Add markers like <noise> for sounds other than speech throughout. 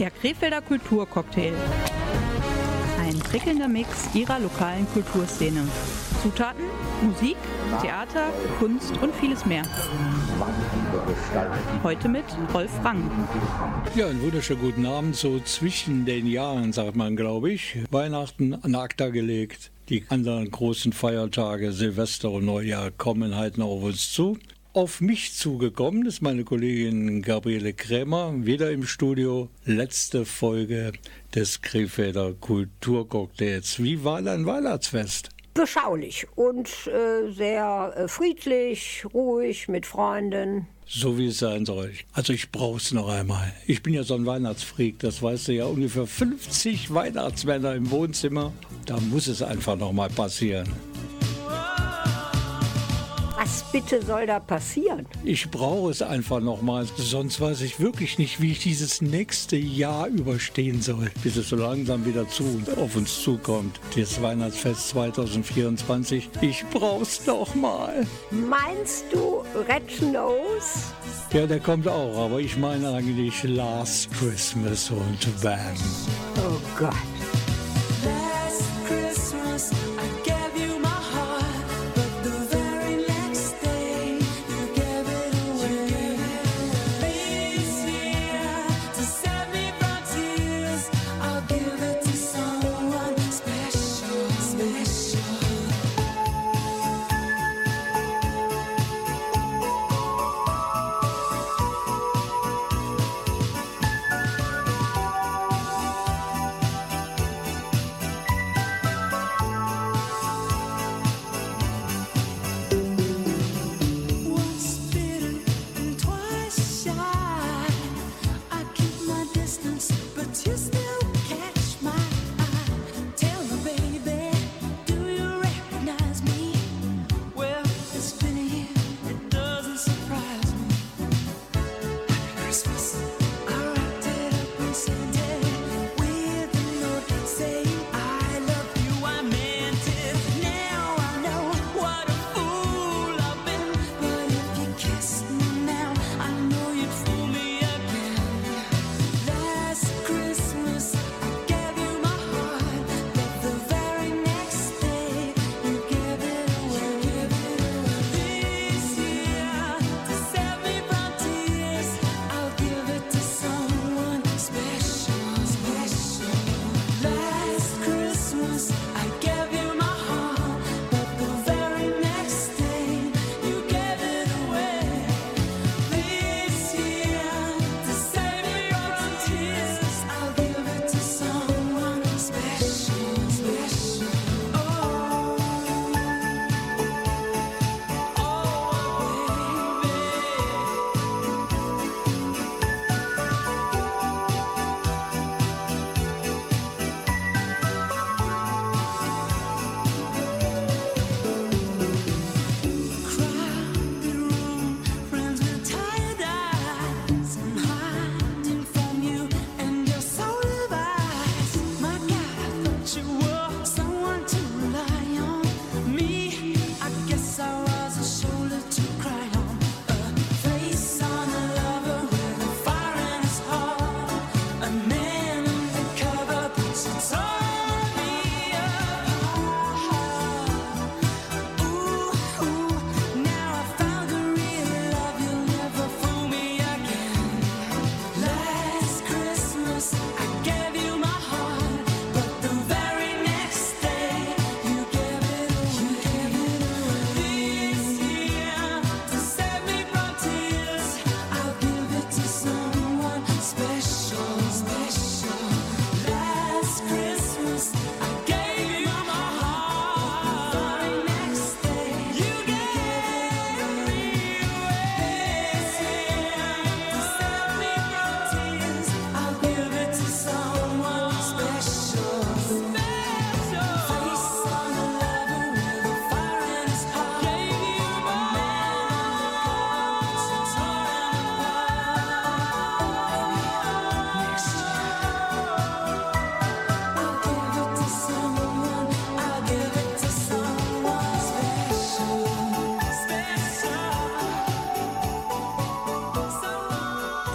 Der Krefelder Kulturcocktail. Ein prickelnder Mix ihrer lokalen Kulturszene. Zutaten, Musik, Theater, Kunst und vieles mehr. Heute mit Rolf Rang. Ja, einen wunderschönen guten Abend. So zwischen den Jahren, sagt man, glaube ich. Weihnachten an Akta gelegt. Die anderen großen Feiertage, Silvester und Neujahr, kommen halt noch auf uns zu. Auf mich zugekommen ist meine Kollegin Gabriele Krämer, wieder im Studio. Letzte Folge des Krefelder Kulturcocktails. Wie war dein Weihnachtsfest? Beschaulich und äh, sehr äh, friedlich, ruhig mit Freunden. So wie es sein soll. Also ich brauch's noch einmal. Ich bin ja so ein Weihnachtsfreak, das weißt du ja, ungefähr 50 Weihnachtsmänner im Wohnzimmer. Da muss es einfach noch mal passieren. Was bitte soll da passieren? Ich brauche es einfach nochmal, sonst weiß ich wirklich nicht, wie ich dieses nächste Jahr überstehen soll, bis es so langsam wieder zu auf uns zukommt. Das Weihnachtsfest 2024. Ich brauch's nochmal. Meinst du Red Nose? Ja, der kommt auch, aber ich meine eigentlich Last Christmas und Bam. Oh Gott.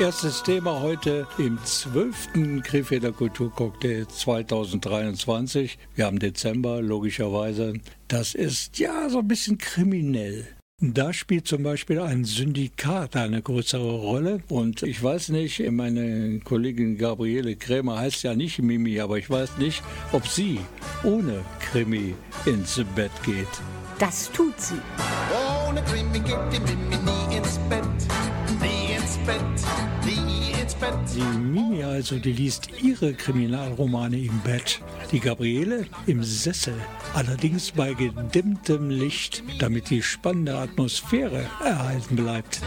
Erstes Thema heute im 12. Krefelder Kulturcocktail 2023. Wir haben Dezember, logischerweise. Das ist ja so ein bisschen kriminell. Da spielt zum Beispiel ein Syndikat eine größere Rolle. Und ich weiß nicht, meine Kollegin Gabriele Krämer heißt ja nicht Mimi, aber ich weiß nicht, ob sie ohne Krimi ins Bett geht. Das tut sie. Ohne Krimi geht die Mimi nie ins Bett. Nie ins Bett, nie ins Bett. Die Mimi also, die liest ihre Kriminalromane im Bett. Die Gabriele im Sessel. Allerdings bei gedimmtem Licht, damit die spannende Atmosphäre erhalten bleibt.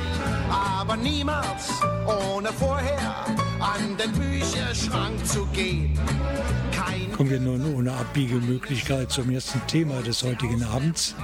Aber niemals ohne vorher an den Bücherschrank zu gehen. Kein Kommen wir nun ohne Abbiegemöglichkeit zum ersten Thema des heutigen Abends.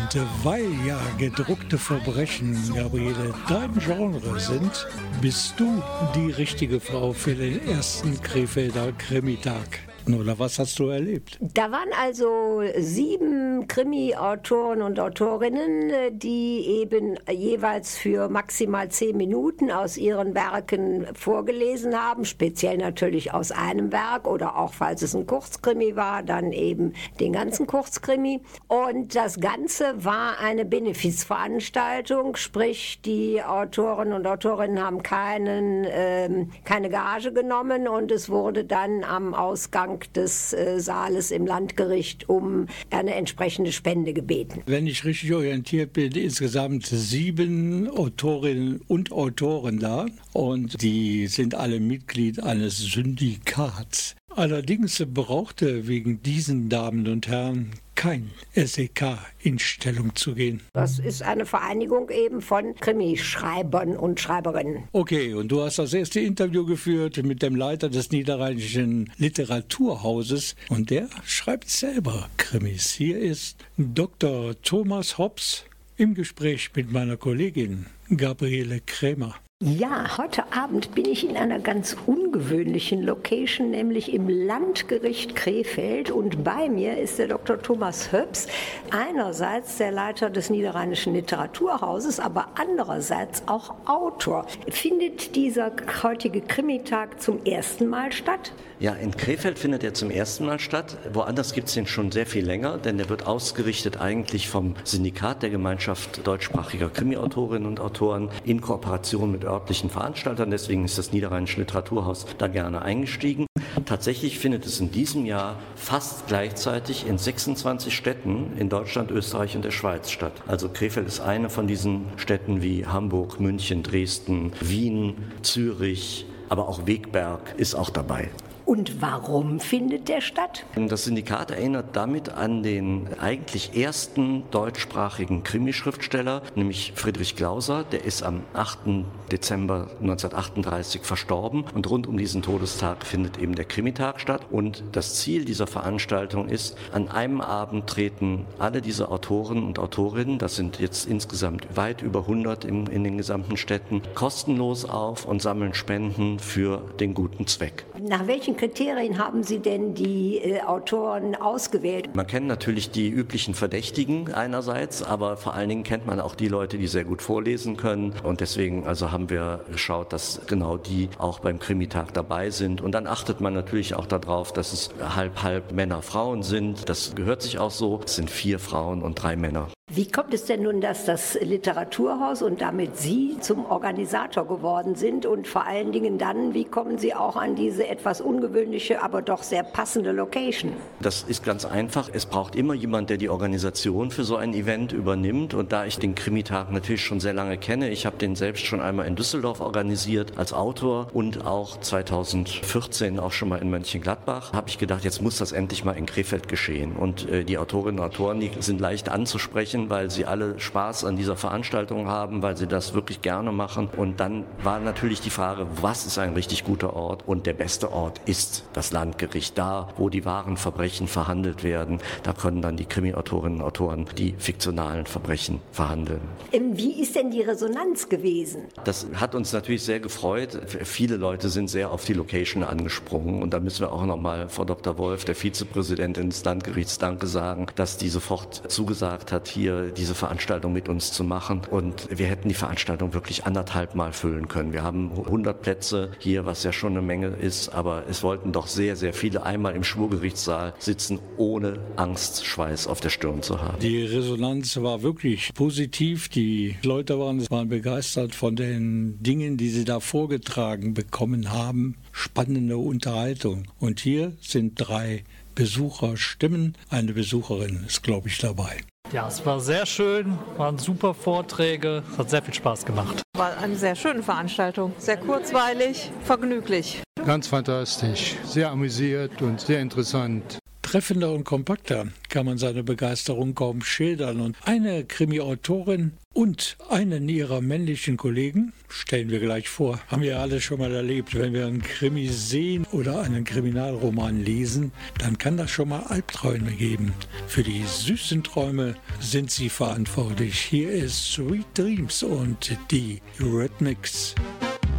Und äh, weil ja gedruckte Verbrechen, Gabriele, dein Genre sind, bist du die richtige Frau für den ersten Krefelder Krimitag. Oder was hast du erlebt? Da waren also sieben Krimi-Autoren und Autorinnen, die eben jeweils für maximal zehn Minuten aus ihren Werken vorgelesen haben, speziell natürlich aus einem Werk oder auch falls es ein Kurzkrimi war, dann eben den ganzen Kurzkrimi. Und das Ganze war eine Benefizveranstaltung, sprich die Autoren und Autorinnen haben keinen, ähm, keine Gage genommen und es wurde dann am Ausgang Eingang des äh, Saales im Landgericht um eine entsprechende Spende gebeten. Wenn ich richtig orientiert bin, insgesamt sieben Autorinnen und Autoren da und die sind alle Mitglied eines Syndikats. Allerdings brauchte wegen diesen Damen und Herren kein SEK in Stellung zu gehen. Das ist eine Vereinigung eben von Krimischreibern und Schreiberinnen. Okay, und du hast das erste Interview geführt mit dem Leiter des Niederrheinischen Literaturhauses und der schreibt selber Krimis. Hier ist Dr. Thomas Hobbs im Gespräch mit meiner Kollegin Gabriele Krämer. Ja, heute Abend bin ich in einer ganz ungewöhnlichen Location, nämlich im Landgericht Krefeld. Und bei mir ist der Dr. Thomas Höps, einerseits der Leiter des Niederrheinischen Literaturhauses, aber andererseits auch Autor. Findet dieser heutige Krimitag zum ersten Mal statt? Ja, in Krefeld findet er zum ersten Mal statt. Woanders gibt es den schon sehr viel länger, denn der wird ausgerichtet eigentlich vom Syndikat der Gemeinschaft deutschsprachiger Krimiautorinnen und Autoren in Kooperation mit örtlichen Veranstaltern. Deswegen ist das Niederrheinische Literaturhaus da gerne eingestiegen. Tatsächlich findet es in diesem Jahr fast gleichzeitig in 26 Städten in Deutschland, Österreich und der Schweiz statt. Also Krefeld ist eine von diesen Städten wie Hamburg, München, Dresden, Wien, Zürich, aber auch Wegberg ist auch dabei. Und warum findet der statt? Das Syndikat erinnert damit an den eigentlich ersten deutschsprachigen Krimischriftsteller, nämlich Friedrich Glauser. Der ist am 8. Dezember 1938 verstorben und rund um diesen Todestag findet eben der Krimitag statt. Und das Ziel dieser Veranstaltung ist, an einem Abend treten alle diese Autoren und Autorinnen, das sind jetzt insgesamt weit über 100 in, in den gesamten Städten, kostenlos auf und sammeln Spenden für den guten Zweck. Nach welchen Kriterien haben Sie denn die äh, Autoren ausgewählt? Man kennt natürlich die üblichen Verdächtigen einerseits, aber vor allen Dingen kennt man auch die Leute, die sehr gut vorlesen können. Und deswegen also haben wir geschaut, dass genau die auch beim Krimitag dabei sind. Und dann achtet man natürlich auch darauf, dass es halb halb Männer, Frauen sind. Das gehört sich auch so. Es sind vier Frauen und drei Männer. Wie kommt es denn nun, dass das Literaturhaus und damit Sie zum Organisator geworden sind und vor allen Dingen dann, wie kommen Sie auch an diese etwas ungewöhnliche, aber doch sehr passende Location? Das ist ganz einfach. Es braucht immer jemand, der die Organisation für so ein Event übernimmt. Und da ich den Krimitag natürlich schon sehr lange kenne, ich habe den selbst schon einmal in Düsseldorf organisiert als Autor und auch 2014 auch schon mal in Mönchengladbach, habe ich gedacht, jetzt muss das endlich mal in Krefeld geschehen. Und äh, die Autorinnen und Autoren, die sind leicht anzusprechen Menschen, weil sie alle Spaß an dieser Veranstaltung haben, weil sie das wirklich gerne machen. Und dann war natürlich die Frage, was ist ein richtig guter Ort? Und der beste Ort ist das Landgericht, da, wo die wahren Verbrechen verhandelt werden. Da können dann die Krimi-Autorinnen und Autoren die fiktionalen Verbrechen verhandeln. Ähm, wie ist denn die Resonanz gewesen? Das hat uns natürlich sehr gefreut. Viele Leute sind sehr auf die Location angesprungen. Und da müssen wir auch nochmal Frau Dr. Wolf, der Vizepräsidentin des Landgerichts, Danke sagen, dass die sofort zugesagt hat, hier hier diese Veranstaltung mit uns zu machen. Und wir hätten die Veranstaltung wirklich anderthalb Mal füllen können. Wir haben 100 Plätze hier, was ja schon eine Menge ist, aber es wollten doch sehr, sehr viele einmal im Schwurgerichtssaal sitzen, ohne Angst, Schweiß auf der Stirn zu haben. Die Resonanz war wirklich positiv. Die Leute waren, waren begeistert von den Dingen, die sie da vorgetragen bekommen haben. Spannende Unterhaltung. Und hier sind drei Besucherstimmen. Eine Besucherin ist, glaube ich, dabei. Ja, es war sehr schön, waren super Vorträge, es hat sehr viel Spaß gemacht. War eine sehr schöne Veranstaltung, sehr kurzweilig, vergnüglich. Ganz fantastisch, sehr amüsiert und sehr interessant. Treffender und kompakter kann man seine Begeisterung kaum schildern. Und eine Krimi-Autorin und einen ihrer männlichen Kollegen, stellen wir gleich vor, haben wir alle schon mal erlebt. Wenn wir einen Krimi sehen oder einen Kriminalroman lesen, dann kann das schon mal Albträume geben. Für die süßen Träume sind sie verantwortlich. Hier ist Sweet Dreams und die Rhythmics.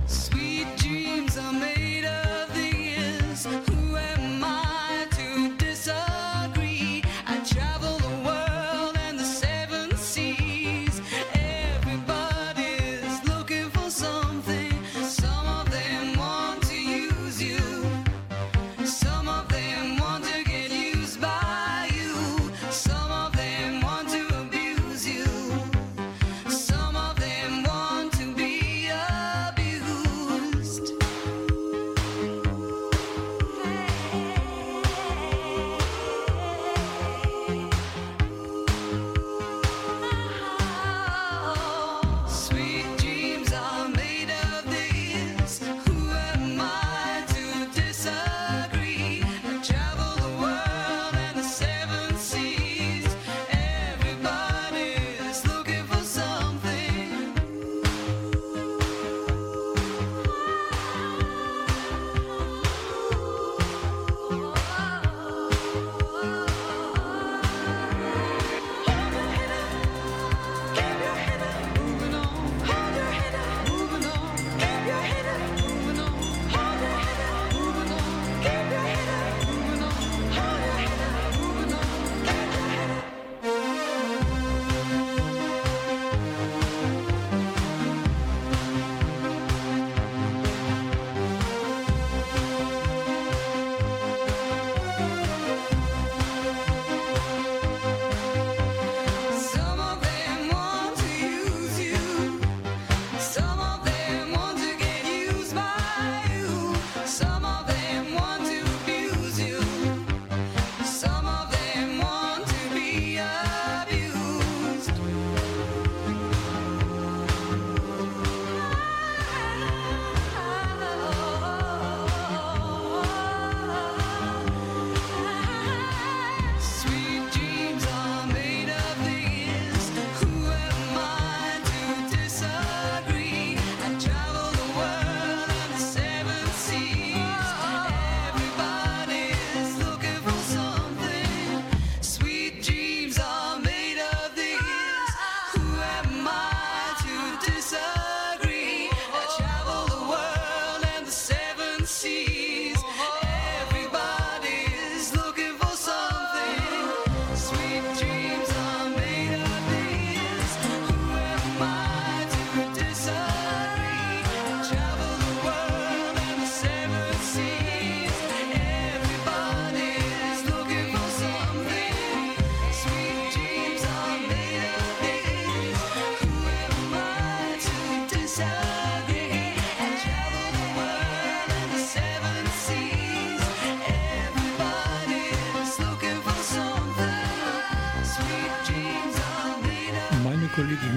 Sweet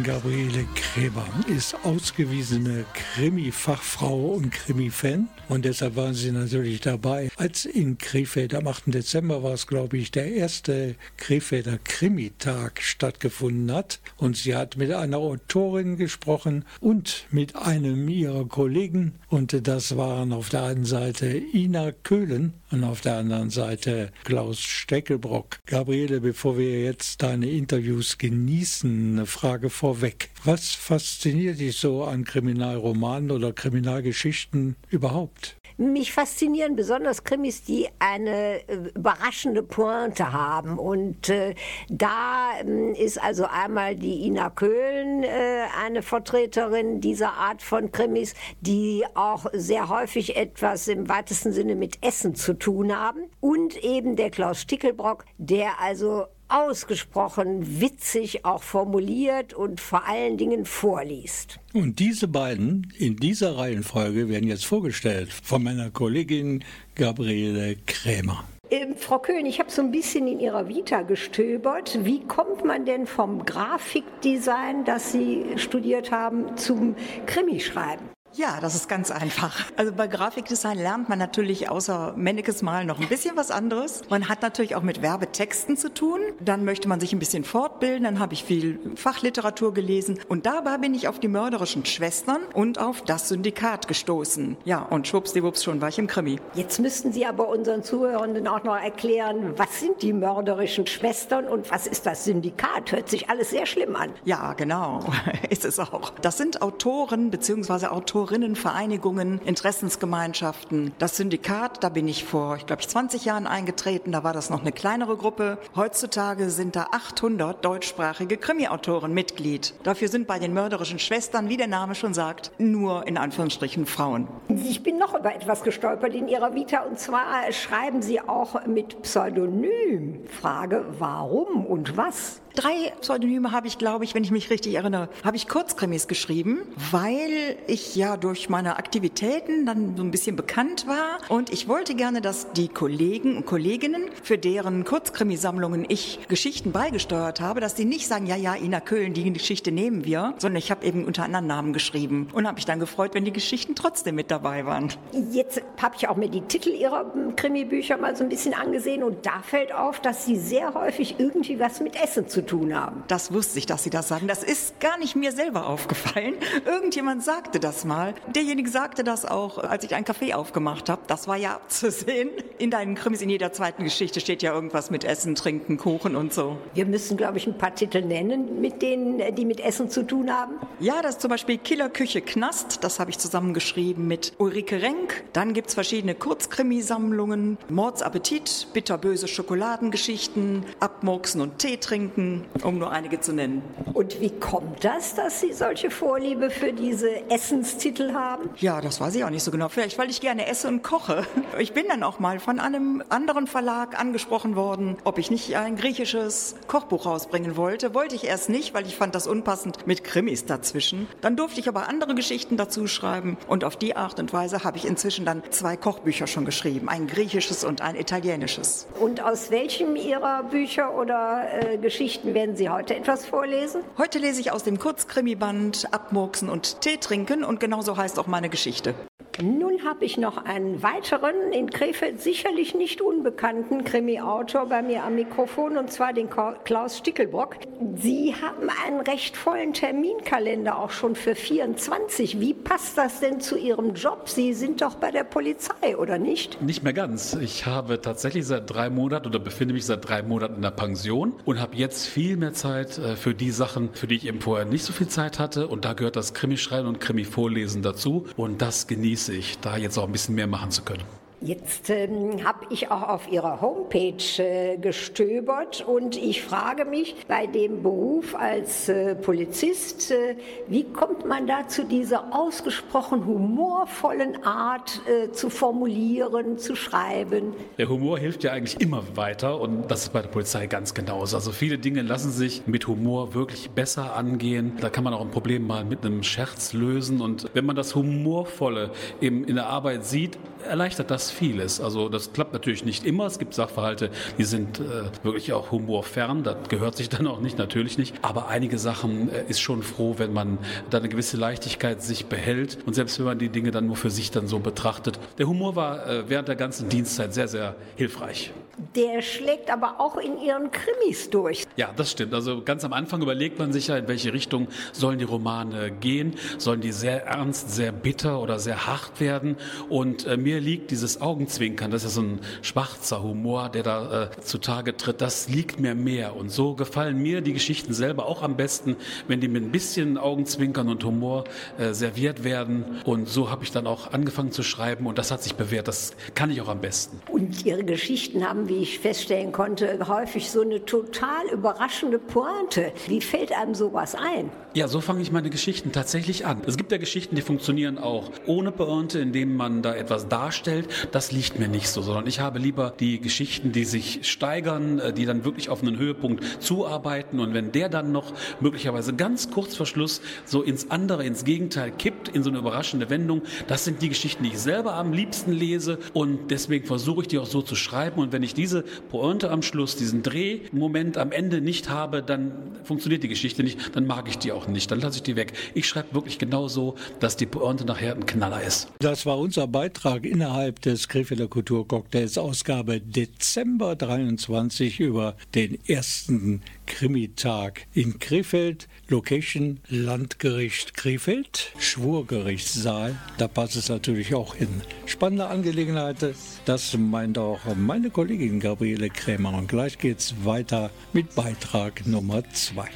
Gabriele Gräber ist ausgewiesene Krimi-Fachfrau und Krimi-Fan und deshalb waren sie natürlich dabei. Als in Krefeld am 8. Dezember war es, glaube ich, der erste Krefelder Krimitag stattgefunden hat und sie hat mit einer Autorin gesprochen und mit einem ihrer Kollegen und das waren auf der einen Seite Ina Köhlen und auf der anderen Seite Klaus Steckelbrock. Gabriele, bevor wir jetzt deine Interviews genießen, eine Frage vorweg. Was fasziniert dich so an Kriminalromanen oder Kriminalgeschichten überhaupt? Mich faszinieren besonders Krimis, die eine äh, überraschende Pointe haben. Und äh, da äh, ist also einmal die Ina Köhlen äh, eine Vertreterin dieser Art von Krimis, die auch sehr häufig etwas im weitesten Sinne mit Essen zu tun haben. Und eben der Klaus Stickelbrock, der also ausgesprochen witzig auch formuliert und vor allen Dingen vorliest. Und diese beiden in dieser Reihenfolge werden jetzt vorgestellt von meiner Kollegin Gabriele Krämer. Ähm, Frau Köhn, ich habe so ein bisschen in Ihrer Vita gestöbert. Wie kommt man denn vom Grafikdesign, das Sie studiert haben, zum Krimischreiben? Ja, das ist ganz einfach. Also bei Grafikdesign lernt man natürlich außer Mennekes Mal noch ein bisschen was anderes. Man hat natürlich auch mit Werbetexten zu tun. Dann möchte man sich ein bisschen fortbilden. Dann habe ich viel Fachliteratur gelesen. Und dabei bin ich auf die mörderischen Schwestern und auf das Syndikat gestoßen. Ja, und schwuppsdiwupps schon war ich im Krimi. Jetzt müssten Sie aber unseren Zuhörenden auch noch erklären, was sind die mörderischen Schwestern und was ist das Syndikat? Hört sich alles sehr schlimm an. Ja, genau. <laughs> ist es auch. Das sind Autoren bzw. Autoren Autorinnenvereinigungen, Interessensgemeinschaften. Das Syndikat, da bin ich vor, ich glaube, 20 Jahren eingetreten, da war das noch eine kleinere Gruppe. Heutzutage sind da 800 deutschsprachige Krimi-Autoren Mitglied. Dafür sind bei den mörderischen Schwestern, wie der Name schon sagt, nur in Anführungsstrichen Frauen. Ich bin noch über etwas gestolpert in Ihrer Vita und zwar schreiben Sie auch mit Pseudonym. Frage, warum und was? Drei Pseudonyme habe ich, glaube ich, wenn ich mich richtig erinnere, habe ich Kurzkrimis geschrieben, weil ich ja durch meine Aktivitäten dann so ein bisschen bekannt war und ich wollte gerne, dass die Kollegen und Kolleginnen, für deren Kurzkrimisammlungen ich Geschichten beigesteuert habe, dass die nicht sagen, ja, ja, Ina Köhlen, die Geschichte nehmen wir, sondern ich habe eben unter anderen Namen geschrieben und habe mich dann gefreut, wenn die Geschichten trotzdem mit dabei waren. Jetzt habe ich auch mir die Titel ihrer Krimi-Bücher mal so ein bisschen angesehen und da fällt auf, dass sie sehr häufig irgendwie was mit Essen zu tun haben. Das wusste ich, dass Sie das sagen. Das ist gar nicht mir selber aufgefallen. <laughs> Irgendjemand sagte das mal. Derjenige sagte das auch, als ich ein Café aufgemacht habe. Das war ja abzusehen. In deinen Krimis, in jeder zweiten Geschichte steht ja irgendwas mit Essen, Trinken, Kuchen und so. Wir müssen, glaube ich, ein paar Titel nennen, mit denen, die mit Essen zu tun haben. Ja, das ist zum Beispiel Killerküche Knast. Das habe ich zusammengeschrieben mit Ulrike Renk. Dann gibt es verschiedene Kurzkrimisammlungen. Mordsappetit, bitterböse Schokoladengeschichten, Abmurksen und Tee trinken, um nur einige zu nennen. Und wie kommt das, dass Sie solche Vorliebe für diese Essenstitel haben? Ja, das weiß ich auch nicht so genau. Vielleicht, weil ich gerne esse und koche. Ich bin dann auch mal von einem anderen Verlag angesprochen worden, ob ich nicht ein griechisches Kochbuch rausbringen wollte. Wollte ich erst nicht, weil ich fand das unpassend mit Krimis dazwischen. Dann durfte ich aber andere Geschichten dazu schreiben und auf die Art und Weise habe ich inzwischen dann zwei Kochbücher schon geschrieben. Ein griechisches und ein italienisches. Und aus welchem Ihrer Bücher oder äh, Geschichten werden Sie heute etwas vorlesen? Heute lese ich aus dem Kurzkrimiband Abmurksen und Tee trinken und genauso heißt auch meine Geschichte. Nun habe ich noch einen weiteren, in Krefeld sicherlich nicht unbekannten Krimi-Autor bei mir am Mikrofon, und zwar den Klaus Stickelbock. Sie haben einen recht vollen Terminkalender auch schon für 24. Wie passt das denn zu Ihrem Job? Sie sind doch bei der Polizei, oder nicht? Nicht mehr ganz. Ich habe tatsächlich seit drei Monaten oder befinde mich seit drei Monaten in der Pension und habe jetzt viel mehr Zeit äh, für die Sachen, für die ich eben vorher nicht so viel Zeit hatte. Und da gehört das Krimischreiben und Krimi-Vorlesen dazu. Und das genieße ich, da jetzt auch ein bisschen mehr machen zu können. Jetzt ähm, habe ich auch auf Ihrer Homepage äh, gestöbert und ich frage mich bei dem Beruf als äh, Polizist, äh, wie kommt man da zu dieser ausgesprochen humorvollen Art äh, zu formulieren, zu schreiben? Der Humor hilft ja eigentlich immer weiter und das ist bei der Polizei ganz genauso. Also viele Dinge lassen sich mit Humor wirklich besser angehen. Da kann man auch ein Problem mal mit einem Scherz lösen und wenn man das Humorvolle eben in der Arbeit sieht, erleichtert das vieles. Also das klappt natürlich nicht immer. Es gibt Sachverhalte, die sind äh, wirklich auch humorfern. Das gehört sich dann auch nicht, natürlich nicht. Aber einige Sachen äh, ist schon froh, wenn man da eine gewisse Leichtigkeit sich behält. Und selbst wenn man die Dinge dann nur für sich dann so betrachtet. Der Humor war äh, während der ganzen Dienstzeit sehr, sehr hilfreich. Der schlägt aber auch in Ihren Krimis durch. Ja, das stimmt. Also ganz am Anfang überlegt man sich ja, in welche Richtung sollen die Romane gehen. Sollen die sehr ernst, sehr bitter oder sehr hart werden? Und äh, mir liegt dieses Augenzwinkern, das ist ja so ein schwarzer Humor, der da äh, zutage tritt, das liegt mir mehr. Und so gefallen mir die Geschichten selber auch am besten, wenn die mit ein bisschen Augenzwinkern und Humor äh, serviert werden. Und so habe ich dann auch angefangen zu schreiben und das hat sich bewährt. Das kann ich auch am besten. Und Ihre Geschichten haben, wie ich feststellen konnte, häufig so eine total überraschende Pointe. Wie fällt einem sowas ein? Ja, so fange ich meine Geschichten tatsächlich an. Es gibt ja Geschichten, die funktionieren auch ohne Pointe, indem man da etwas darstellt. Das liegt mir nicht so, sondern ich habe lieber die Geschichten, die sich steigern, äh, die dann wirklich auf einen Höhepunkt zuarbeiten und wenn der dann noch möglicherweise ganz kurz vor Schluss so ins andere, ins Gegenteil kippt, in so eine überraschende Wendung, das sind die Geschichten, die ich selber am liebsten lese und deswegen versuche ich die auch so zu schreiben und wenn ich diese Pointe am Schluss, diesen Drehmoment am Ende nicht habe, dann funktioniert die Geschichte nicht, dann mag ich die auch nicht, dann lasse ich die weg. Ich schreibe wirklich genau so, dass die Pointe nachher ein Knaller ist. Das war unser Beitrag innerhalb des Krefelder Kulturcocktails Ausgabe Dezember 23 über den ersten Krimitag in Krefeld. Location Landgericht Krefeld, Schwurgerichtssaal. Da passt es natürlich auch hin. Spannende Angelegenheit, das meint auch meine Kollegin Gabriele Krämer. Und gleich geht's weiter mit Beitrag Nummer zwei.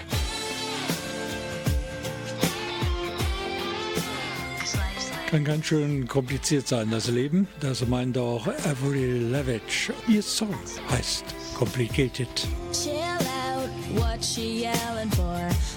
Kann ganz schön kompliziert sein, das Leben. Das meint auch Avril Lavigne. Ihr Song heißt Complicated. Chill out, what she yelling for?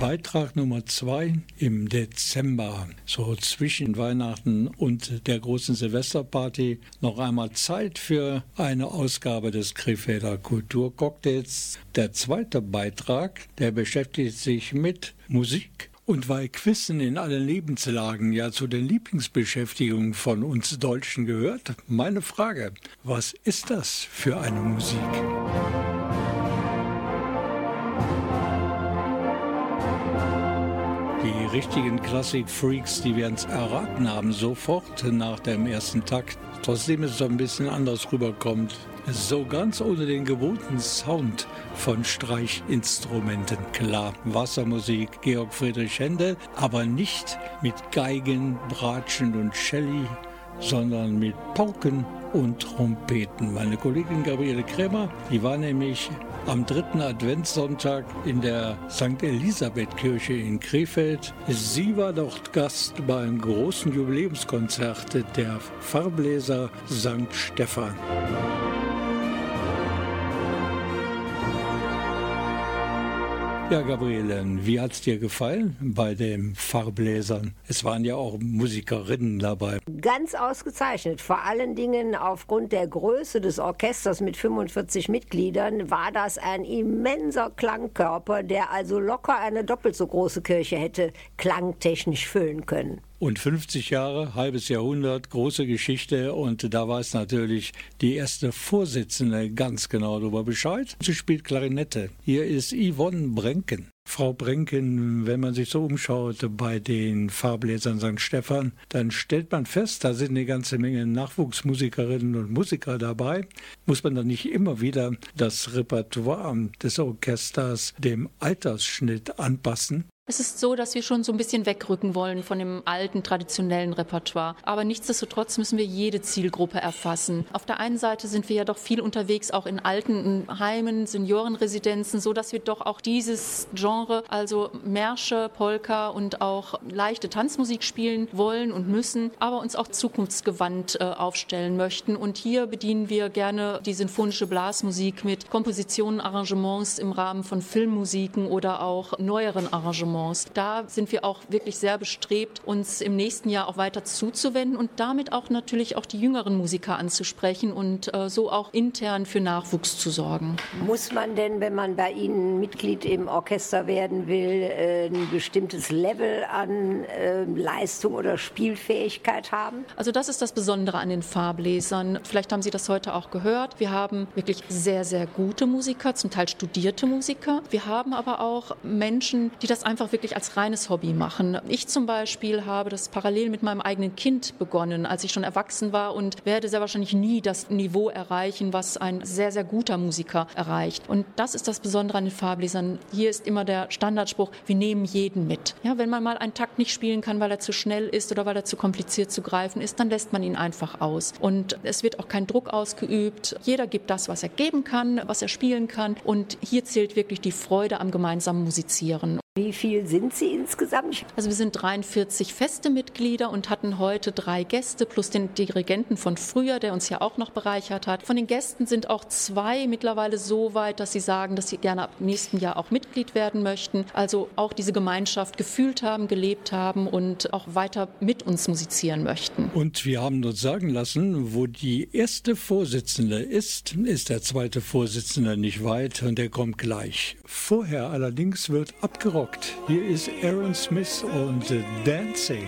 Beitrag Nummer zwei im Dezember, so zwischen Weihnachten und der großen Silvesterparty, noch einmal Zeit für eine Ausgabe des Krefelder Kulturcocktails. Der zweite Beitrag, der beschäftigt sich mit Musik. Und weil Quissen in allen Lebenslagen ja zu den Lieblingsbeschäftigungen von uns Deutschen gehört, meine Frage, was ist das für eine Musik? Die richtigen Klassik-Freaks, die werden es erraten haben, sofort nach dem ersten Takt. Trotzdem ist es ein bisschen anders rüberkommt. So ganz ohne den gewohnten Sound von Streichinstrumenten. Klar, Wassermusik, Georg Friedrich Händel, aber nicht mit Geigen, Bratschen und Shelley, sondern mit Pauken und Trompeten. Meine Kollegin Gabriele Krämer, die war nämlich am dritten Adventssonntag in der St. Elisabeth-Kirche in Krefeld. Sie war dort Gast beim großen Jubiläumskonzert der Farbläser St. Stephan. Ja, Gabriele, wie hat es dir gefallen bei den Farbläsern? Es waren ja auch Musikerinnen dabei. Ganz ausgezeichnet. Vor allen Dingen aufgrund der Größe des Orchesters mit 45 Mitgliedern war das ein immenser Klangkörper, der also locker eine doppelt so große Kirche hätte klangtechnisch füllen können. Und 50 Jahre, halbes Jahrhundert, große Geschichte. Und da weiß natürlich die erste Vorsitzende ganz genau darüber Bescheid. Sie spielt Klarinette. Hier ist Yvonne Brenken. Frau Brenken, wenn man sich so umschaut bei den Farbläsern St. Stephan, dann stellt man fest, da sind eine ganze Menge Nachwuchsmusikerinnen und Musiker dabei. Muss man dann nicht immer wieder das Repertoire des Orchesters dem Altersschnitt anpassen? Es ist so, dass wir schon so ein bisschen wegrücken wollen von dem alten traditionellen Repertoire. Aber nichtsdestotrotz müssen wir jede Zielgruppe erfassen. Auf der einen Seite sind wir ja doch viel unterwegs, auch in alten Heimen, Seniorenresidenzen, so dass wir doch auch dieses Genre, also Märsche, Polka und auch leichte Tanzmusik spielen wollen und müssen, aber uns auch zukunftsgewandt äh, aufstellen möchten. Und hier bedienen wir gerne die sinfonische Blasmusik mit Kompositionen, Arrangements im Rahmen von Filmmusiken oder auch neueren Arrangements. Da sind wir auch wirklich sehr bestrebt, uns im nächsten Jahr auch weiter zuzuwenden und damit auch natürlich auch die jüngeren Musiker anzusprechen und äh, so auch intern für Nachwuchs zu sorgen. Muss man denn, wenn man bei Ihnen Mitglied im Orchester werden will, äh, ein bestimmtes Level an äh, Leistung oder Spielfähigkeit haben? Also das ist das Besondere an den Farblesern. Vielleicht haben Sie das heute auch gehört. Wir haben wirklich sehr, sehr gute Musiker, zum Teil studierte Musiker. Wir haben aber auch Menschen, die das einfach wirklich als reines Hobby machen. Ich zum Beispiel habe das parallel mit meinem eigenen Kind begonnen, als ich schon erwachsen war und werde sehr wahrscheinlich nie das Niveau erreichen, was ein sehr, sehr guter Musiker erreicht. Und das ist das Besondere an den Farblesern. Hier ist immer der Standardspruch, wir nehmen jeden mit. Ja, wenn man mal einen Takt nicht spielen kann, weil er zu schnell ist oder weil er zu kompliziert zu greifen ist, dann lässt man ihn einfach aus. Und es wird auch kein Druck ausgeübt. Jeder gibt das, was er geben kann, was er spielen kann. Und hier zählt wirklich die Freude am gemeinsamen Musizieren. Wie viel sind Sie insgesamt? Also wir sind 43 feste Mitglieder und hatten heute drei Gäste plus den Dirigenten von früher, der uns ja auch noch bereichert hat. Von den Gästen sind auch zwei mittlerweile so weit, dass sie sagen, dass sie gerne ab nächsten Jahr auch Mitglied werden möchten. Also auch diese Gemeinschaft gefühlt haben, gelebt haben und auch weiter mit uns musizieren möchten. Und wir haben uns sagen lassen, wo die erste Vorsitzende ist, ist der zweite Vorsitzende nicht weit und der kommt gleich. Vorher allerdings wird abgerockt. Hier ist Aaron Smith und Dancing.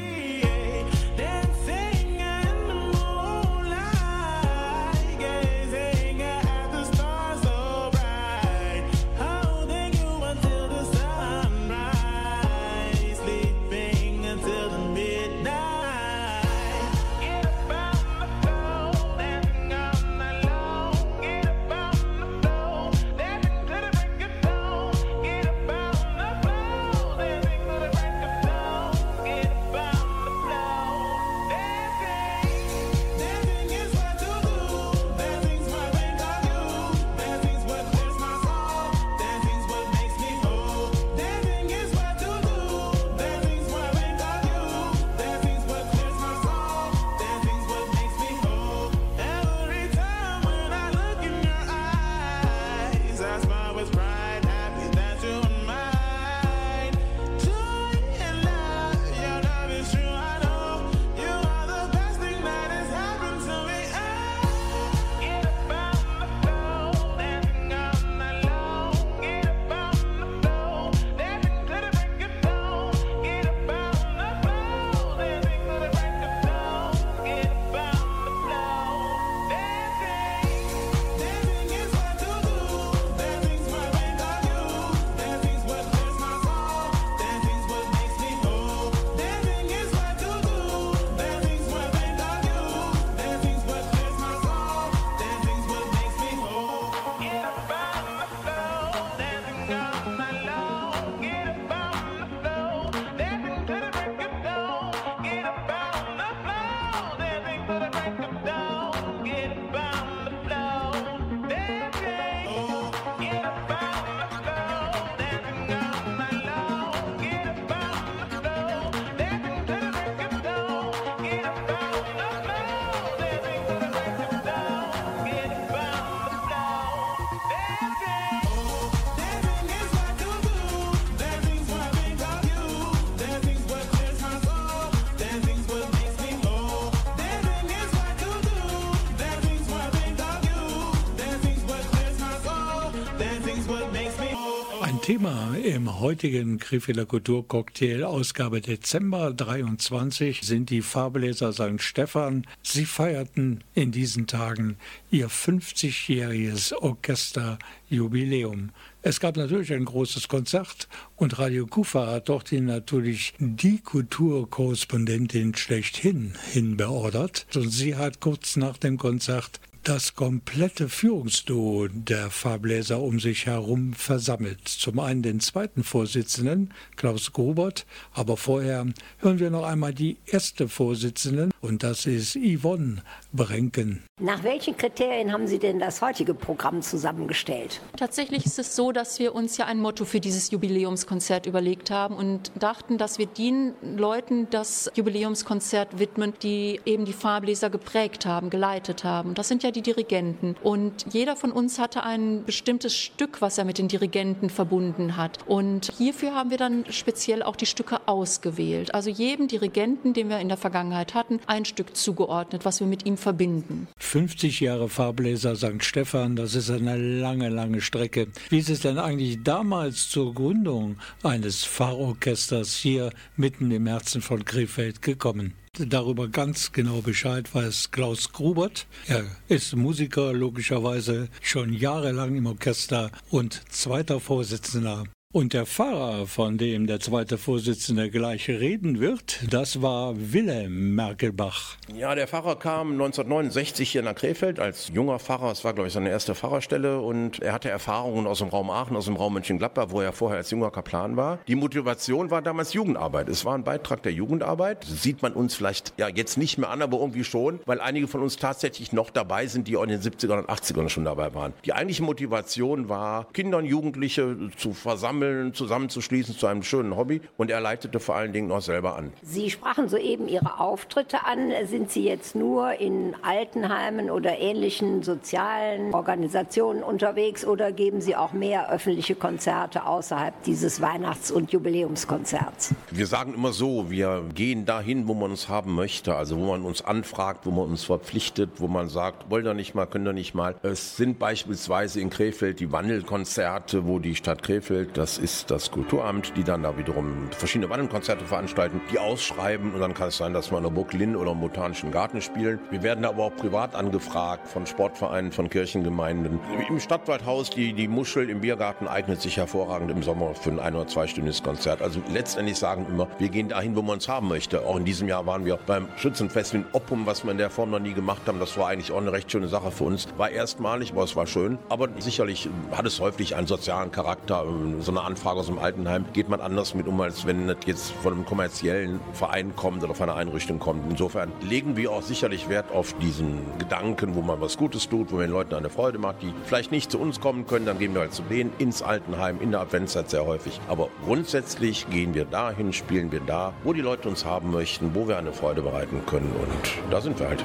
Thema im heutigen Krefelder Kulturcocktail Ausgabe Dezember 23 sind die Farbläser St. Stephan. Sie feierten in diesen Tagen ihr 50-jähriges Orchesterjubiläum. Es gab natürlich ein großes Konzert und Radio Kufa hat dorthin natürlich die Kulturkorrespondentin schlechthin hinbeordert. Und sie hat kurz nach dem Konzert das komplette Führungsduo der Farbläser um sich herum versammelt. Zum einen den zweiten Vorsitzenden, Klaus Grubert, aber vorher hören wir noch einmal die erste Vorsitzende und das ist Yvonne Brenken. Nach welchen Kriterien haben Sie denn das heutige Programm zusammengestellt? Tatsächlich ist es so, dass wir uns ja ein Motto für dieses Jubiläumskonzert überlegt haben und dachten, dass wir den Leuten das Jubiläumskonzert widmen, die eben die Farbläser geprägt haben, geleitet haben. Das sind ja die Dirigenten. Und jeder von uns hatte ein bestimmtes Stück, was er mit den Dirigenten verbunden hat. Und hierfür haben wir dann speziell auch die Stücke ausgewählt. Also jedem Dirigenten, den wir in der Vergangenheit hatten, ein Stück zugeordnet, was wir mit ihm verbinden. 50 Jahre Farbläser St. Stephan, das ist eine lange, lange Strecke. Wie ist es denn eigentlich damals zur Gründung eines Fahrorchesters hier mitten im Herzen von Krefeld gekommen? Darüber ganz genau Bescheid weiß Klaus Grubert. Er ist Musiker, logischerweise schon jahrelang im Orchester und zweiter Vorsitzender und der Pfarrer, von dem der zweite Vorsitzende gleich reden wird, das war Wilhelm Merkelbach. Ja, der Pfarrer kam 1969 hier nach Krefeld als junger Pfarrer. Es war, glaube ich, seine erste Pfarrerstelle. Und er hatte Erfahrungen aus dem Raum Aachen, aus dem Raum Mönchengladbach, wo er vorher als junger Kaplan war. Die Motivation war damals Jugendarbeit. Es war ein Beitrag der Jugendarbeit. Das sieht man uns vielleicht ja jetzt nicht mehr an, aber irgendwie schon, weil einige von uns tatsächlich noch dabei sind, die auch in den 70ern und 80ern schon dabei waren. Die eigentliche Motivation war, Kinder und Jugendliche zu versammeln sammeln, zusammenzuschließen zu einem schönen Hobby. Und er leitete vor allen Dingen auch selber an. Sie sprachen soeben Ihre Auftritte an. Sind Sie jetzt nur in Altenheimen oder ähnlichen sozialen Organisationen unterwegs oder geben Sie auch mehr öffentliche Konzerte außerhalb dieses Weihnachts- und Jubiläumskonzerts? Wir sagen immer so, wir gehen dahin, wo man uns haben möchte. Also wo man uns anfragt, wo man uns verpflichtet, wo man sagt, wollt ihr nicht mal, könnt ihr nicht mal. Es sind beispielsweise in Krefeld die Wandelkonzerte, wo die Stadt Krefeld das das ist das Kulturamt, die dann da wiederum verschiedene Wandelkonzerte veranstalten, die ausschreiben und dann kann es sein, dass wir in der Burg Linn oder im Botanischen Garten spielen. Wir werden aber auch privat angefragt von Sportvereinen, von Kirchengemeinden. Im Stadtwaldhaus, die, die Muschel im Biergarten eignet sich hervorragend im Sommer für ein ein- oder zweistündiges Konzert. Also letztendlich sagen immer, wir gehen dahin, wo man uns haben möchte. Auch in diesem Jahr waren wir beim Schützenfest in Oppum, was wir in der Form noch nie gemacht haben. Das war eigentlich auch eine recht schöne Sache für uns. War erstmalig, aber es war schön. Aber sicherlich hat es häufig einen sozialen Charakter, so eine eine Anfrage aus dem Altenheim, geht man anders mit um, als wenn das jetzt von einem kommerziellen Verein kommt oder von einer Einrichtung kommt. Insofern legen wir auch sicherlich Wert auf diesen Gedanken, wo man was Gutes tut, wo man den Leuten eine Freude macht, die vielleicht nicht zu uns kommen können, dann gehen wir halt zu denen ins Altenheim, in der Adventszeit sehr häufig. Aber grundsätzlich gehen wir dahin, spielen wir da, wo die Leute uns haben möchten, wo wir eine Freude bereiten können und da sind wir halt.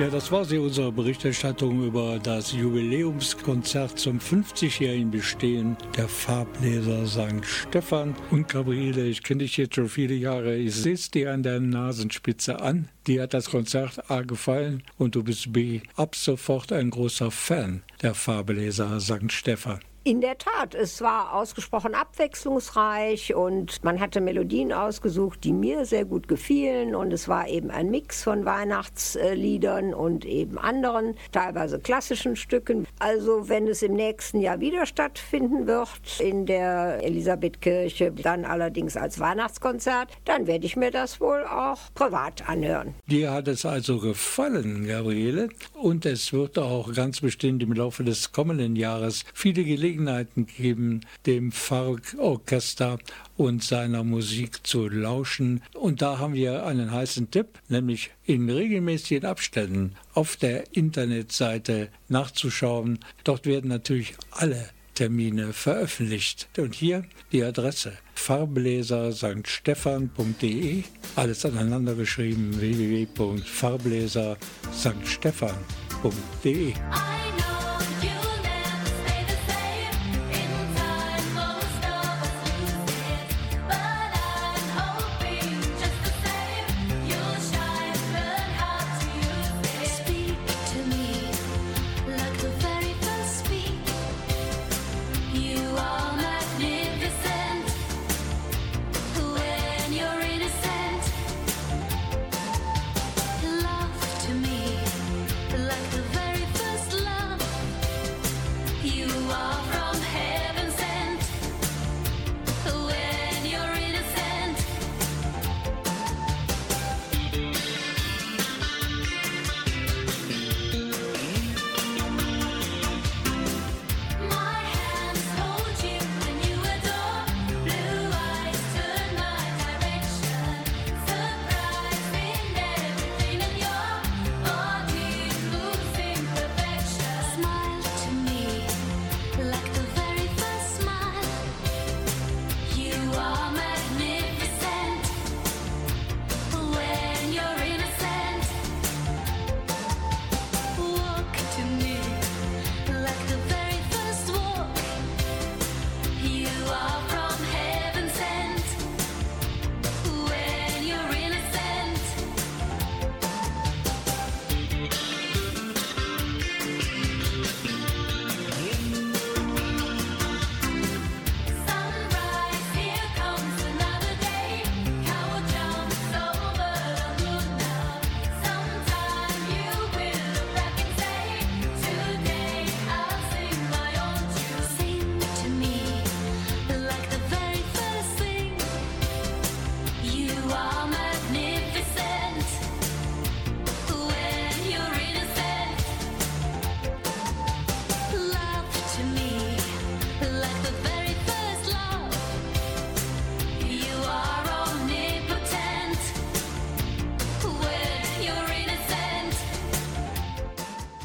Ja, das war sie, unsere Berichterstattung über das Jubiläumskonzert zum 50-jährigen Bestehen der Farbläser St. Stephan. Und Gabriele, ich kenne dich jetzt schon viele Jahre. Ich sehe es dir an der Nasenspitze an. Dir hat das Konzert A gefallen und du bist B ab sofort ein großer Fan der Farbläser St. Stephan. In der Tat, es war ausgesprochen abwechslungsreich und man hatte Melodien ausgesucht, die mir sehr gut gefielen und es war eben ein Mix von Weihnachtsliedern und eben anderen, teilweise klassischen Stücken. Also wenn es im nächsten Jahr wieder stattfinden wird in der Elisabethkirche, dann allerdings als Weihnachtskonzert, dann werde ich mir das wohl auch privat anhören. Dir hat es also gefallen, Gabriele, und es wird auch ganz bestimmt im Laufe des kommenden Jahres viele Gelegenheiten Gelegenheiten geben, dem Fark-Orchester und seiner Musik zu lauschen. Und da haben wir einen heißen Tipp, nämlich in regelmäßigen Abständen auf der Internetseite nachzuschauen. Dort werden natürlich alle Termine veröffentlicht. Und hier die Adresse farbläser st stephan.de, alles aneinander geschrieben www.farbläser st stephan.de.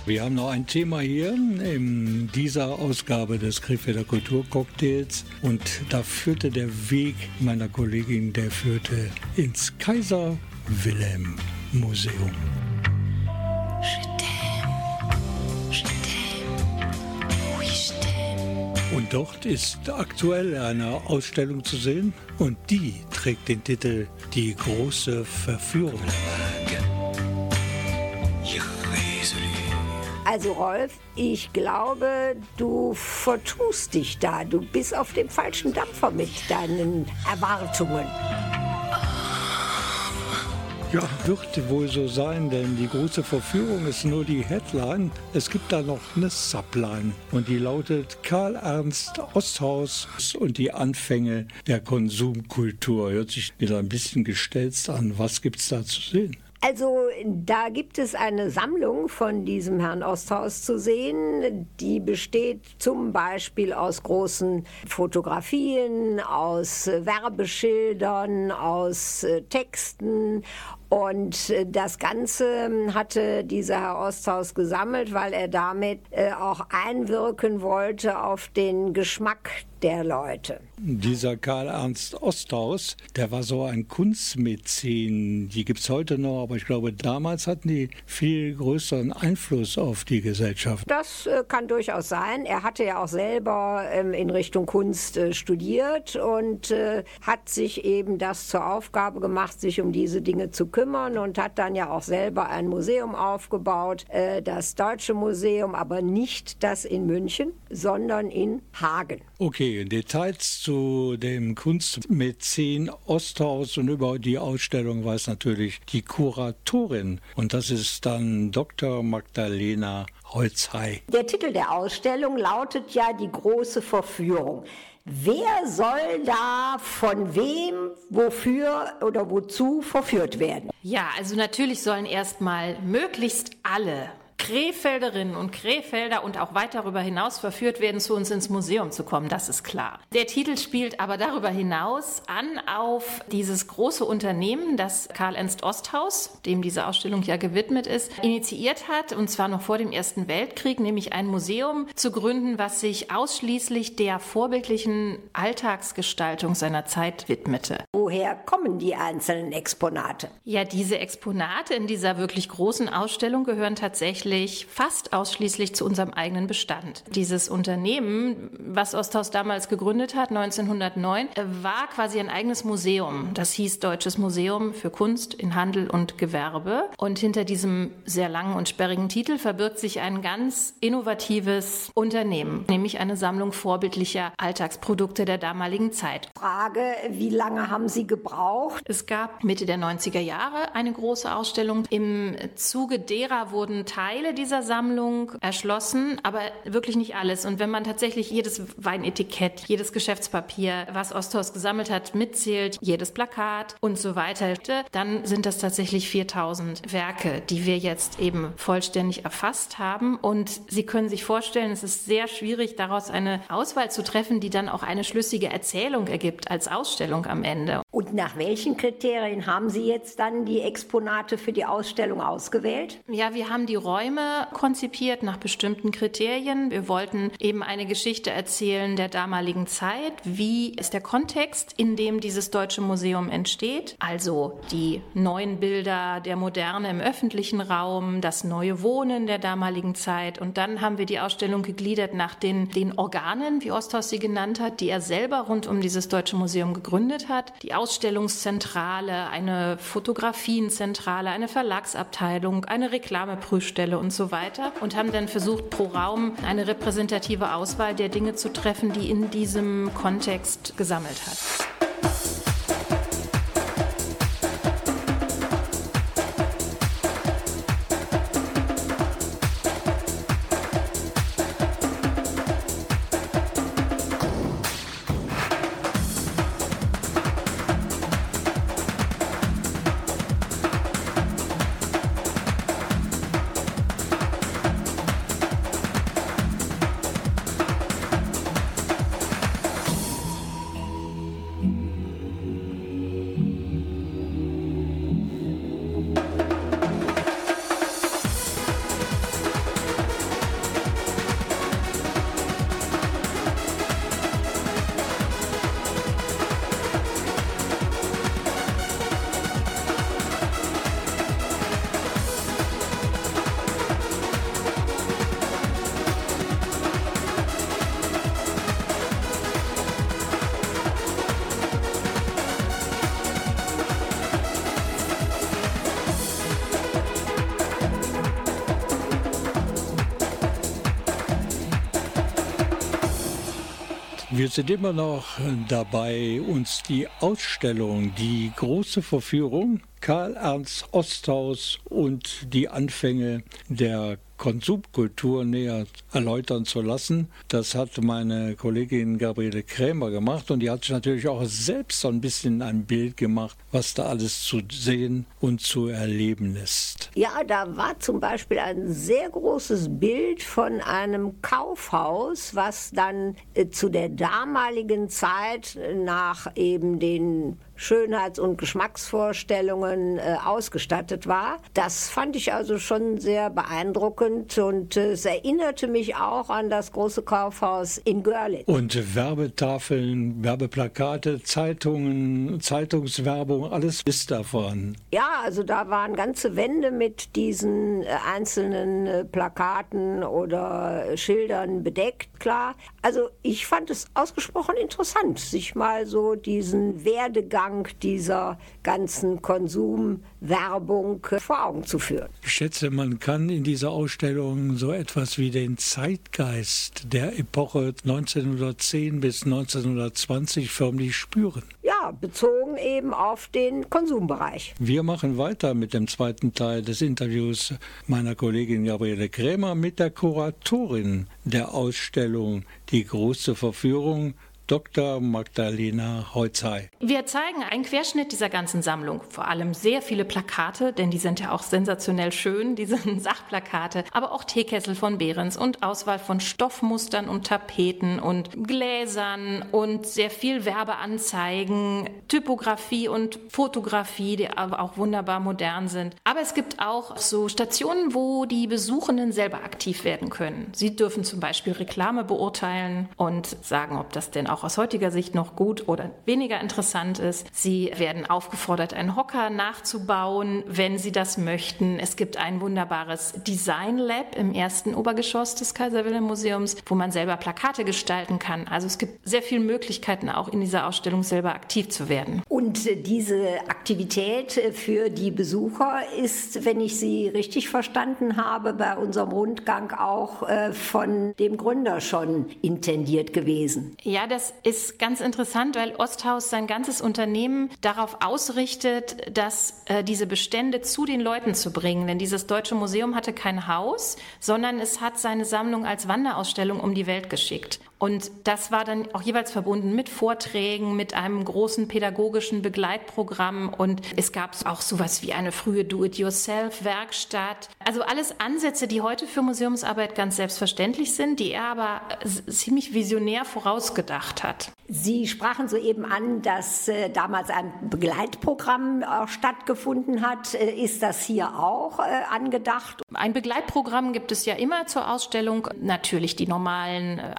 Wir haben noch ein Thema hier in dieser Ausgabe des Krefelder Kulturcocktails und da führte der Weg meiner Kollegin, der führte ins Kaiser Wilhelm Museum. Und dort ist aktuell eine Ausstellung zu sehen und die trägt den Titel Die große Verführung. Also Rolf, ich glaube, du vertust dich da. Du bist auf dem falschen Dampfer mit deinen Erwartungen. Ja, wird wohl so sein, denn die große Verführung ist nur die Headline. Es gibt da noch eine Subline und die lautet Karl Ernst Osthaus und die Anfänge der Konsumkultur. Hört sich wieder ein bisschen gestelzt an. Was gibt's da zu sehen? Also da gibt es eine Sammlung von diesem Herrn Osthaus zu sehen. Die besteht zum Beispiel aus großen Fotografien, aus Werbeschildern, aus äh, Texten und äh, das Ganze ähm, hatte dieser Herr Osthaus gesammelt, weil er damit äh, auch einwirken wollte auf den Geschmack der Leute. Dieser Karl Ernst Osthaus, der war so ein Kunstmäzen. Die gibt es heute noch, aber ich glaube, damals hatten die viel größeren Einfluss auf die Gesellschaft. Das äh, kann durchaus sein. Er hatte ja auch selber ähm, in Richtung Kunst äh, studiert und äh, hat sich eben das zur Aufgabe gemacht, sich um diese Dinge zu kümmern und hat dann ja auch selber ein Museum aufgebaut, äh, das Deutsche Museum, aber nicht das in München, sondern in Hagen. Okay, Details zu dem Kunstmäzen Osthaus und über die Ausstellung weiß natürlich die Kuratorin. Und das ist dann Dr. Magdalena Holzhey. Der Titel der Ausstellung lautet ja Die große Verführung. Wer soll da von wem, wofür oder wozu verführt werden? Ja, also natürlich sollen erstmal möglichst alle Krefelderinnen und Krefelder und auch weit darüber hinaus verführt werden, zu uns ins Museum zu kommen, das ist klar. Der Titel spielt aber darüber hinaus an auf dieses große Unternehmen, das Karl Ernst Osthaus, dem diese Ausstellung ja gewidmet ist, initiiert hat, und zwar noch vor dem Ersten Weltkrieg, nämlich ein Museum zu gründen, was sich ausschließlich der vorbildlichen Alltagsgestaltung seiner Zeit widmete. Woher kommen die einzelnen Exponate? Ja, diese Exponate in dieser wirklich großen Ausstellung gehören tatsächlich tatsächlich fast ausschließlich zu unserem eigenen Bestand. Dieses Unternehmen, was Osthaus damals gegründet hat, 1909, war quasi ein eigenes Museum. Das hieß Deutsches Museum für Kunst in Handel und Gewerbe. Und hinter diesem sehr langen und sperrigen Titel verbirgt sich ein ganz innovatives Unternehmen, nämlich eine Sammlung vorbildlicher Alltagsprodukte der damaligen Zeit. Frage, wie lange haben Sie gebraucht? Es gab Mitte der 90er Jahre eine große Ausstellung. Im Zuge derer wurden Teile Teile dieser Sammlung erschlossen, aber wirklich nicht alles. Und wenn man tatsächlich jedes Weinetikett, jedes Geschäftspapier, was Osthaus gesammelt hat, mitzählt, jedes Plakat und so weiter, dann sind das tatsächlich 4000 Werke, die wir jetzt eben vollständig erfasst haben. Und Sie können sich vorstellen, es ist sehr schwierig, daraus eine Auswahl zu treffen, die dann auch eine schlüssige Erzählung ergibt als Ausstellung am Ende. Und nach welchen Kriterien haben Sie jetzt dann die Exponate für die Ausstellung ausgewählt? Ja, wir haben die Räume konzipiert nach bestimmten Kriterien. Wir wollten eben eine Geschichte erzählen der damaligen Zeit. Wie ist der Kontext, in dem dieses Deutsche Museum entsteht? Also die neuen Bilder der Moderne im öffentlichen Raum, das neue Wohnen der damaligen Zeit. Und dann haben wir die Ausstellung gegliedert nach den, den Organen, wie Osthaus sie genannt hat, die er selber rund um dieses Deutsche Museum gegründet hat. Die Ausstellungszentrale, eine Fotografienzentrale, eine Verlagsabteilung, eine Reklameprüfstelle und so weiter und haben dann versucht, pro Raum eine repräsentative Auswahl der Dinge zu treffen, die in diesem Kontext gesammelt hat. Wir sind immer noch dabei, uns die Ausstellung, die große Verführung Karl Ernst Osthaus und die Anfänge der Konsumkultur näher erläutern zu lassen. Das hat meine Kollegin Gabriele Krämer gemacht und die hat sich natürlich auch selbst so ein bisschen ein Bild gemacht, was da alles zu sehen und zu erleben ist. Ja, da war zum Beispiel ein sehr großes Bild von einem Kaufhaus, was dann äh, zu der damaligen Zeit nach eben den Schönheits- und Geschmacksvorstellungen äh, ausgestattet war. Das fand ich also schon sehr beeindruckend und äh, es erinnerte mich auch an das große Kaufhaus in Görlitz. Und Werbetafeln, Werbeplakate, Zeitungen, Zeitungswerbung, alles ist davon. Ja, also da waren ganze Wände mit diesen äh, einzelnen äh, Plakaten oder Schildern bedeckt, klar. Also ich fand es ausgesprochen interessant, sich mal so diesen Werdegang Umfang dieser ganzen Konsumwerbung vor Augen zu führen. Ich schätze, man kann in dieser Ausstellung so etwas wie den Zeitgeist der Epoche 1910 bis 1920 förmlich spüren. Ja, bezogen eben auf den Konsumbereich. Wir machen weiter mit dem zweiten Teil des Interviews meiner Kollegin Gabriele Krämer mit der Kuratorin der Ausstellung Die große Verführung Dr. Magdalena Heuzei. Wir zeigen einen Querschnitt dieser ganzen Sammlung. Vor allem sehr viele Plakate, denn die sind ja auch sensationell schön, diese <laughs> Sachplakate. Aber auch Teekessel von Behrens und Auswahl von Stoffmustern und Tapeten und Gläsern und sehr viel Werbeanzeigen, Typografie und Fotografie, die aber auch wunderbar modern sind. Aber es gibt auch so Stationen, wo die Besuchenden selber aktiv werden können. Sie dürfen zum Beispiel Reklame beurteilen und sagen, ob das denn auch auch aus heutiger Sicht noch gut oder weniger interessant ist. Sie werden aufgefordert, einen Hocker nachzubauen, wenn sie das möchten. Es gibt ein wunderbares Design Lab im ersten Obergeschoss des Kaiser Wilhelm Museums, wo man selber Plakate gestalten kann. Also es gibt sehr viele Möglichkeiten, auch in dieser Ausstellung selber aktiv zu werden. Und äh, diese Aktivität äh, für die Besucher ist, wenn ich sie richtig verstanden habe, bei unserem Rundgang auch äh, von dem Gründer schon intendiert gewesen. Ja, das ist ganz interessant, weil Osthaus sein ganzes Unternehmen darauf ausrichtet, dass äh, diese Bestände zu den Leuten zu bringen. Denn dieses Deutsche Museum hatte kein Haus, sondern es hat seine Sammlung als Wanderausstellung um die Welt geschickt. Und das war dann auch jeweils verbunden mit Vorträgen, mit einem großen pädagogischen Begleitprogramm und es gab auch sowas wie eine frühe Do-it-yourself-Werkstatt. Also alles Ansätze, die heute für Museumsarbeit ganz selbstverständlich sind, die er aber ziemlich visionär vorausgedacht hat. Sie sprachen soeben an, dass äh, damals ein Begleitprogramm auch stattgefunden hat. Äh, ist das hier auch äh, angedacht? Ein Begleitprogramm gibt es ja immer zur Ausstellung. Natürlich die normalen äh,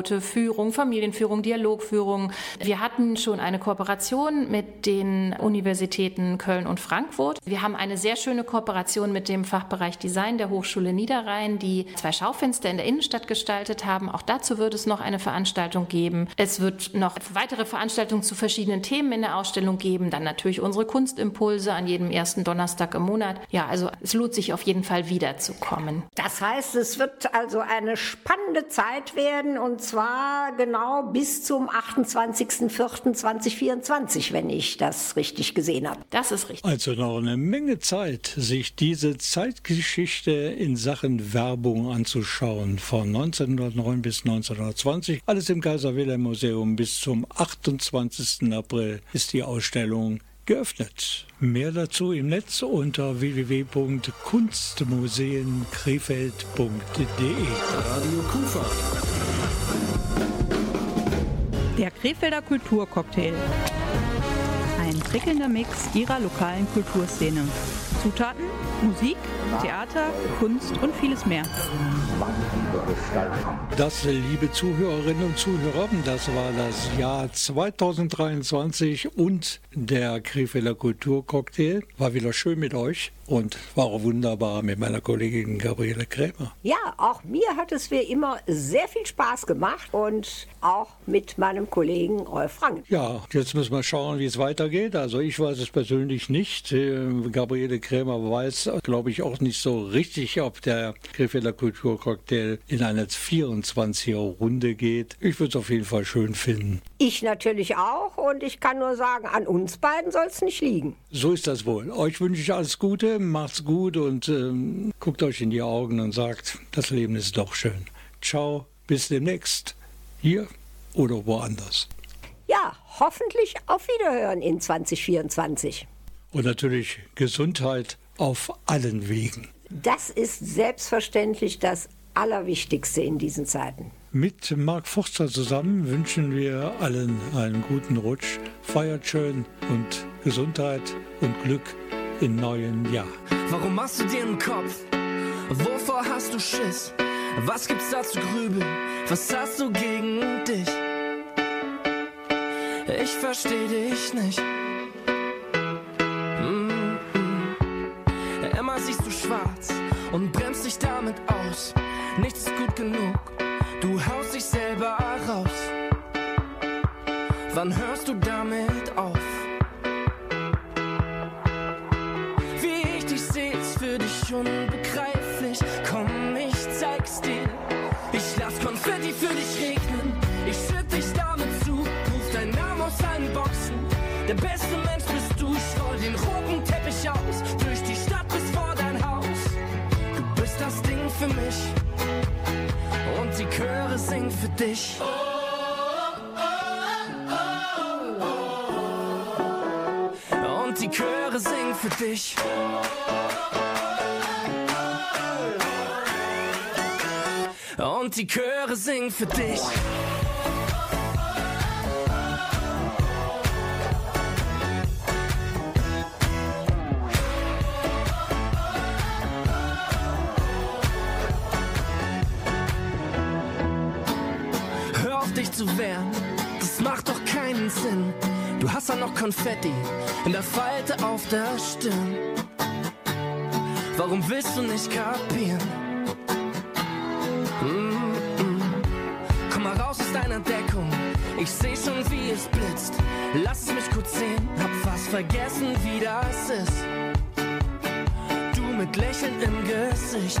Angebote, Führung, Familienführung, Dialogführung. Wir hatten schon eine Kooperation mit den Universitäten Köln und Frankfurt. Wir haben eine sehr schöne Kooperation mit dem Fachbereich Design der Hochschule Niederrhein, die zwei Schaufenster in der Innenstadt gestaltet haben. Auch dazu wird es noch eine Veranstaltung geben. Es wird noch weitere Veranstaltungen zu verschiedenen Themen in der Ausstellung geben. Dann natürlich unsere Kunstimpulse an jedem ersten Donnerstag im Monat. Ja, also es lohnt sich auf jeden Fall wiederzukommen. Das heißt, es wird also eine spannende Zeit werden und zwar genau bis zum 28.04.2024, wenn ich das richtig gesehen habe. Das ist richtig. Also noch eine Menge Zeit, sich diese Zeitgeschichte in Sachen Werbung anzuschauen. Von 1909 bis 1920. Alles im Kaiser Wilhelm Museum bis zum 28. April ist die Ausstellung geöffnet. Mehr dazu im Netz unter www.kunstmuseenkrefeld.de. Radio Kufa. Der Krefelder Kulturcocktail. Ein prickelnder Mix ihrer lokalen Kulturszene. Zutaten, Musik, Theater, Kunst und vieles mehr. Das, liebe Zuhörerinnen und Zuhörer, das war das Jahr 2023 und der Krefelder Kulturcocktail. War wieder schön mit euch und war auch wunderbar mit meiner Kollegin Gabriele Krämer. Ja, auch mir hat es wie immer sehr viel Spaß gemacht und auch mit meinem Kollegen Rolf Frank. Ja, jetzt müssen wir schauen, wie es weitergeht. Also ich weiß es persönlich nicht. Äh, Gabriele Krämer weiß, glaube ich, auch nicht so richtig, ob der Krefelder Kulturcocktail in eine 24er Runde geht. Ich würde es auf jeden Fall schön finden. Ich natürlich auch und ich kann nur sagen, an uns beiden soll es nicht liegen. So ist das wohl. Euch wünsche ich alles Gute, macht's gut und ähm, guckt euch in die Augen und sagt, das Leben ist doch schön. Ciao, bis demnächst. Hier oder woanders. Ja, hoffentlich auf Wiederhören in 2024. Und natürlich Gesundheit auf allen Wegen. Das ist selbstverständlich das Allerwichtigste in diesen Zeiten. Mit Marc Forster zusammen wünschen wir allen einen guten Rutsch, feiert schön und Gesundheit und Glück im neuen Jahr. Warum machst du dir einen Kopf? Wovor hast du Schiss? Was gibt's da zu grübeln? Was hast du gegen dich? Ich versteh dich nicht. Immer siehst du schwarz und bremst dich damit aus. Nichts ist gut genug, du haust dich selber raus. Wann hörst du damit auf? Wie ich dich seh, ist für dich unbegreiflich. Für dich. Und die Chöre singen für dich. Und die Chöre singen für dich. Hör auf dich zu wehren, das macht doch keinen Sinn. Du hast ja noch Konfetti in der Falte auf der Stirn. Warum willst du nicht kapieren? Mm -mm. Komm mal raus aus deiner Deckung. Ich seh schon, wie es blitzt. Lass mich kurz sehen, hab fast vergessen, wie das ist. Du mit Lächeln im Gesicht.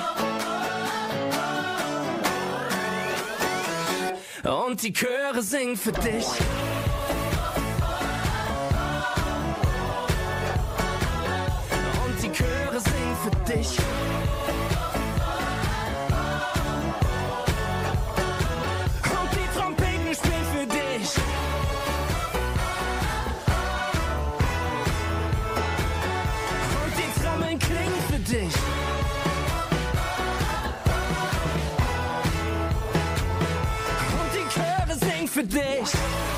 Und die Chöre singen für dich. Chöre singen